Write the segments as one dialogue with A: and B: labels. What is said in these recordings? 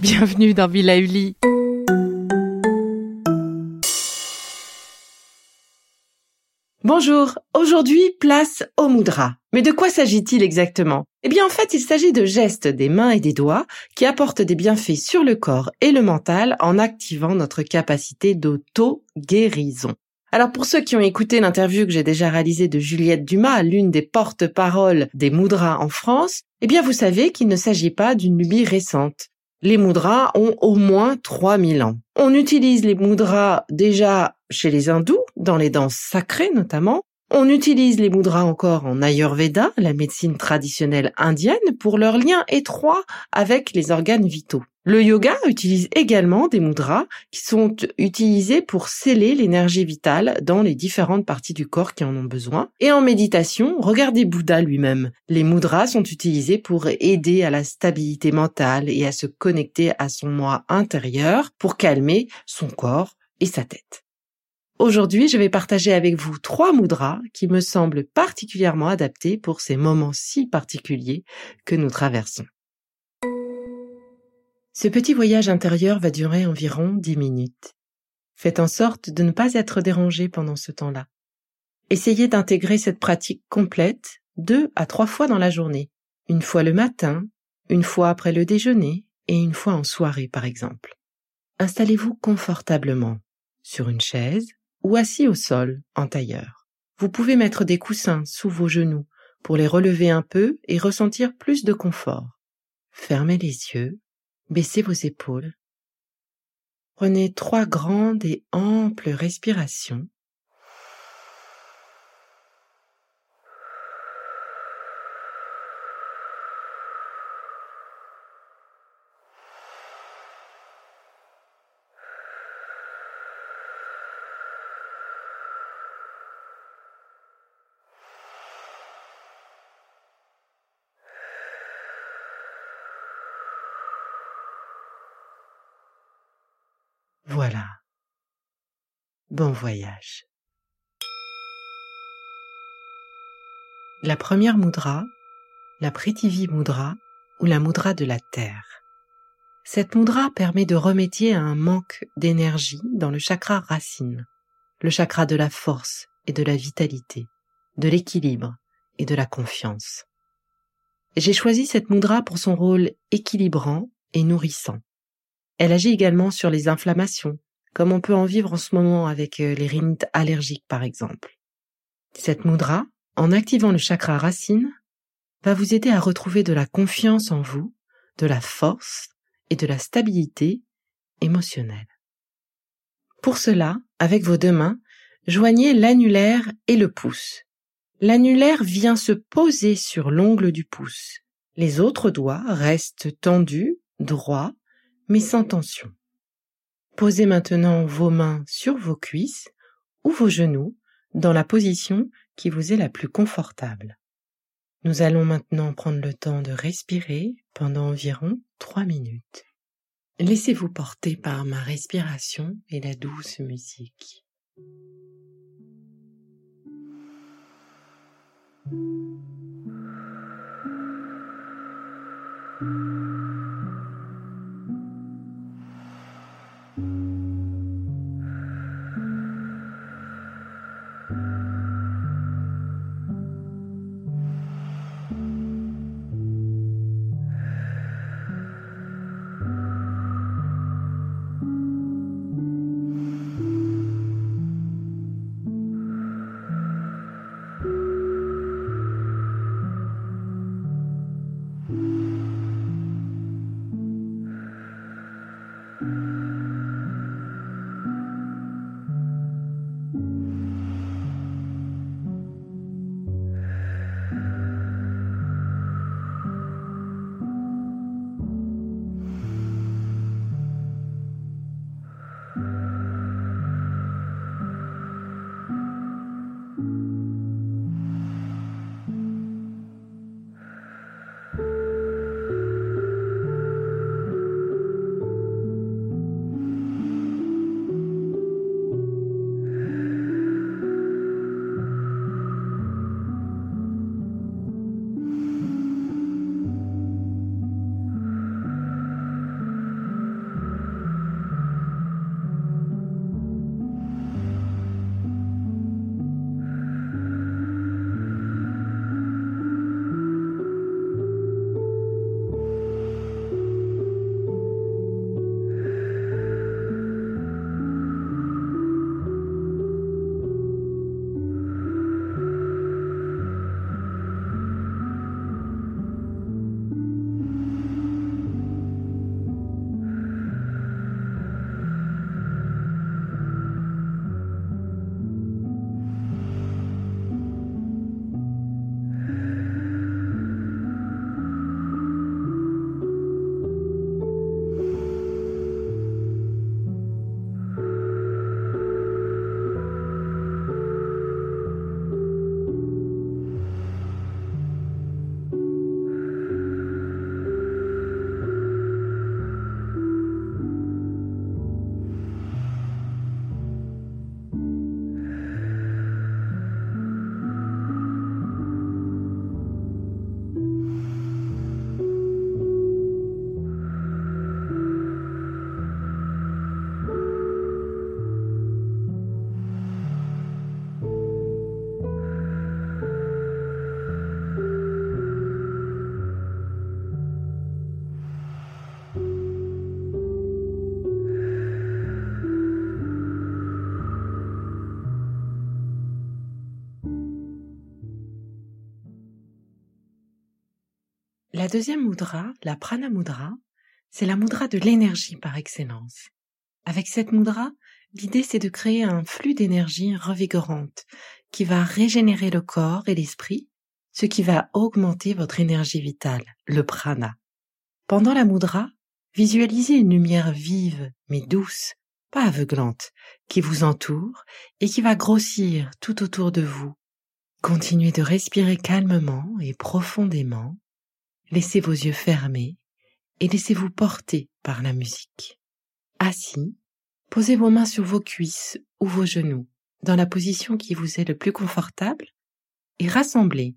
A: Bienvenue dans Villa Uli. Bonjour, aujourd'hui place au moudra. Mais de quoi s'agit-il exactement? Eh bien en fait il s'agit de gestes des mains et des doigts qui apportent des bienfaits sur le corps et le mental en activant notre capacité d'auto-guérison. Alors pour ceux qui ont écouté l'interview que j'ai déjà réalisée de Juliette Dumas, l'une des porte-paroles des moudras en France, eh bien vous savez qu'il ne s'agit pas d'une lubie récente. Les moudras ont au moins 3000 ans. On utilise les moudras déjà chez les hindous, dans les danses sacrées notamment. On utilise les mudras encore en Ayurveda, la médecine traditionnelle indienne, pour leur lien étroit avec les organes vitaux. Le yoga utilise également des mudras qui sont utilisés pour sceller l'énergie vitale dans les différentes parties du corps qui en ont besoin. Et en méditation, regardez Bouddha lui-même. Les mudras sont utilisés pour aider à la stabilité mentale et à se connecter à son moi intérieur pour calmer son corps et sa tête. Aujourd'hui, je vais partager avec vous trois mudras qui me semblent particulièrement adaptés pour ces moments si particuliers que nous traversons. Ce petit voyage intérieur va durer environ dix minutes. Faites en sorte de ne pas être dérangé pendant ce temps-là. Essayez d'intégrer cette pratique complète deux à trois fois dans la journée, une fois le matin, une fois après le déjeuner et une fois en soirée par exemple. Installez-vous confortablement sur une chaise ou assis au sol en tailleur. Vous pouvez mettre des coussins sous vos genoux pour les relever un peu et ressentir plus de confort. Fermez les yeux, baissez vos épaules. Prenez trois grandes et amples respirations Voilà. Bon voyage. La première mudra, la Prithvi Mudra ou la Mudra de la Terre. Cette mudra permet de remédier à un manque d'énergie dans le chakra racine, le chakra de la force et de la vitalité, de l'équilibre et de la confiance. J'ai choisi cette mudra pour son rôle équilibrant et nourrissant. Elle agit également sur les inflammations, comme on peut en vivre en ce moment avec euh, les rhinites allergiques par exemple. Cette mudra, en activant le chakra racine, va vous aider à retrouver de la confiance en vous, de la force et de la stabilité émotionnelle. Pour cela, avec vos deux mains, joignez l'annulaire et le pouce. L'annulaire vient se poser sur l'ongle du pouce. Les autres doigts restent tendus, droits mais sans tension. Posez maintenant vos mains sur vos cuisses ou vos genoux dans la position qui vous est la plus confortable. Nous allons maintenant prendre le temps de respirer pendant environ trois minutes. Laissez-vous porter par ma respiration et la douce musique. La deuxième mudra, la prana mudra, c'est la mudra de l'énergie par excellence. Avec cette mudra, l'idée c'est de créer un flux d'énergie revigorante qui va régénérer le corps et l'esprit, ce qui va augmenter votre énergie vitale, le prana. Pendant la mudra, visualisez une lumière vive mais douce, pas aveuglante, qui vous entoure et qui va grossir tout autour de vous. Continuez de respirer calmement et profondément. Laissez vos yeux fermés et laissez-vous porter par la musique. Assis, posez vos mains sur vos cuisses ou vos genoux dans la position qui vous est le plus confortable et rassemblez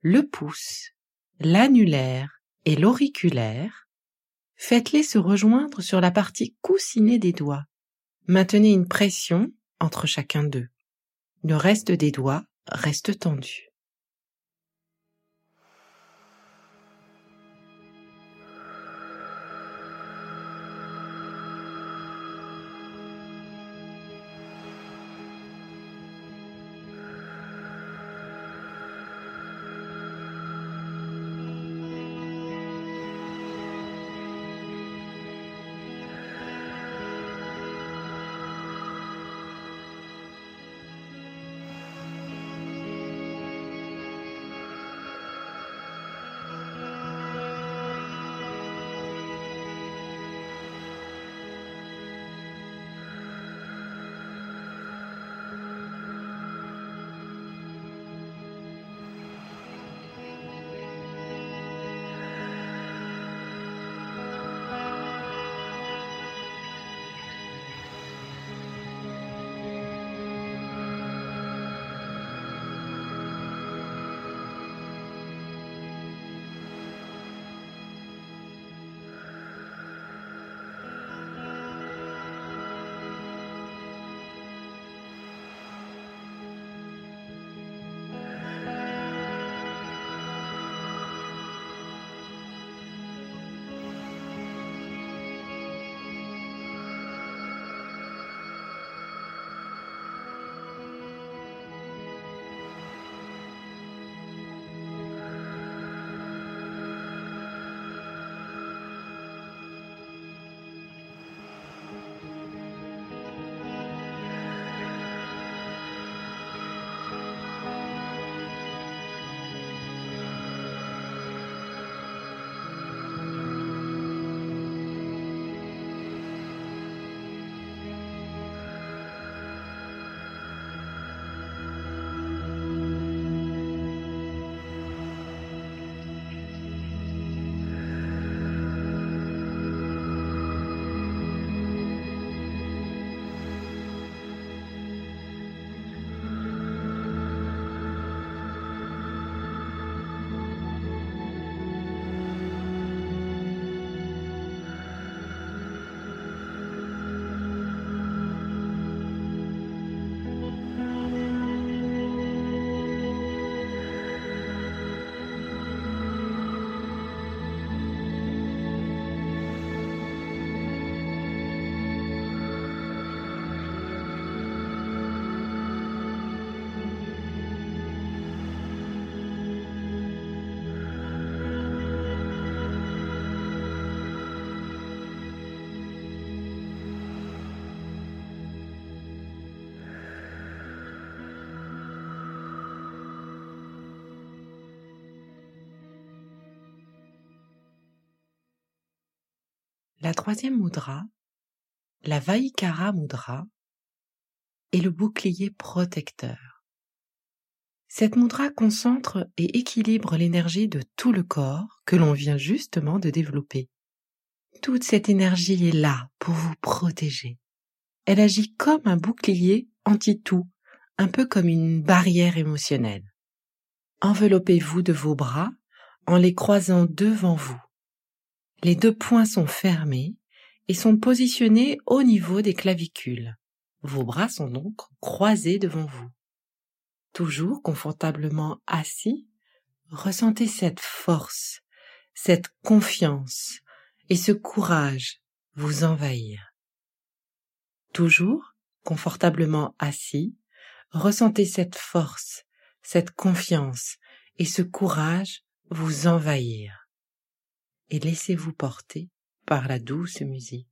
A: le pouce, l'annulaire et l'auriculaire. Faites-les se rejoindre sur la partie coussinée des doigts. Maintenez une pression entre chacun d'eux. Le reste des doigts reste tendu. La troisième mudra, la Vaikara mudra, est le bouclier protecteur. Cette mudra concentre et équilibre l'énergie de tout le corps que l'on vient justement de développer. Toute cette énergie est là pour vous protéger. Elle agit comme un bouclier anti-tout, un peu comme une barrière émotionnelle. Enveloppez-vous de vos bras en les croisant devant vous. Les deux poings sont fermés et sont positionnés au niveau des clavicules. Vos bras sont donc croisés devant vous. Toujours confortablement assis, ressentez cette force, cette confiance et ce courage vous envahir. Toujours confortablement assis, ressentez cette force, cette confiance et ce courage vous envahir. Et laissez-vous porter par la douce musique.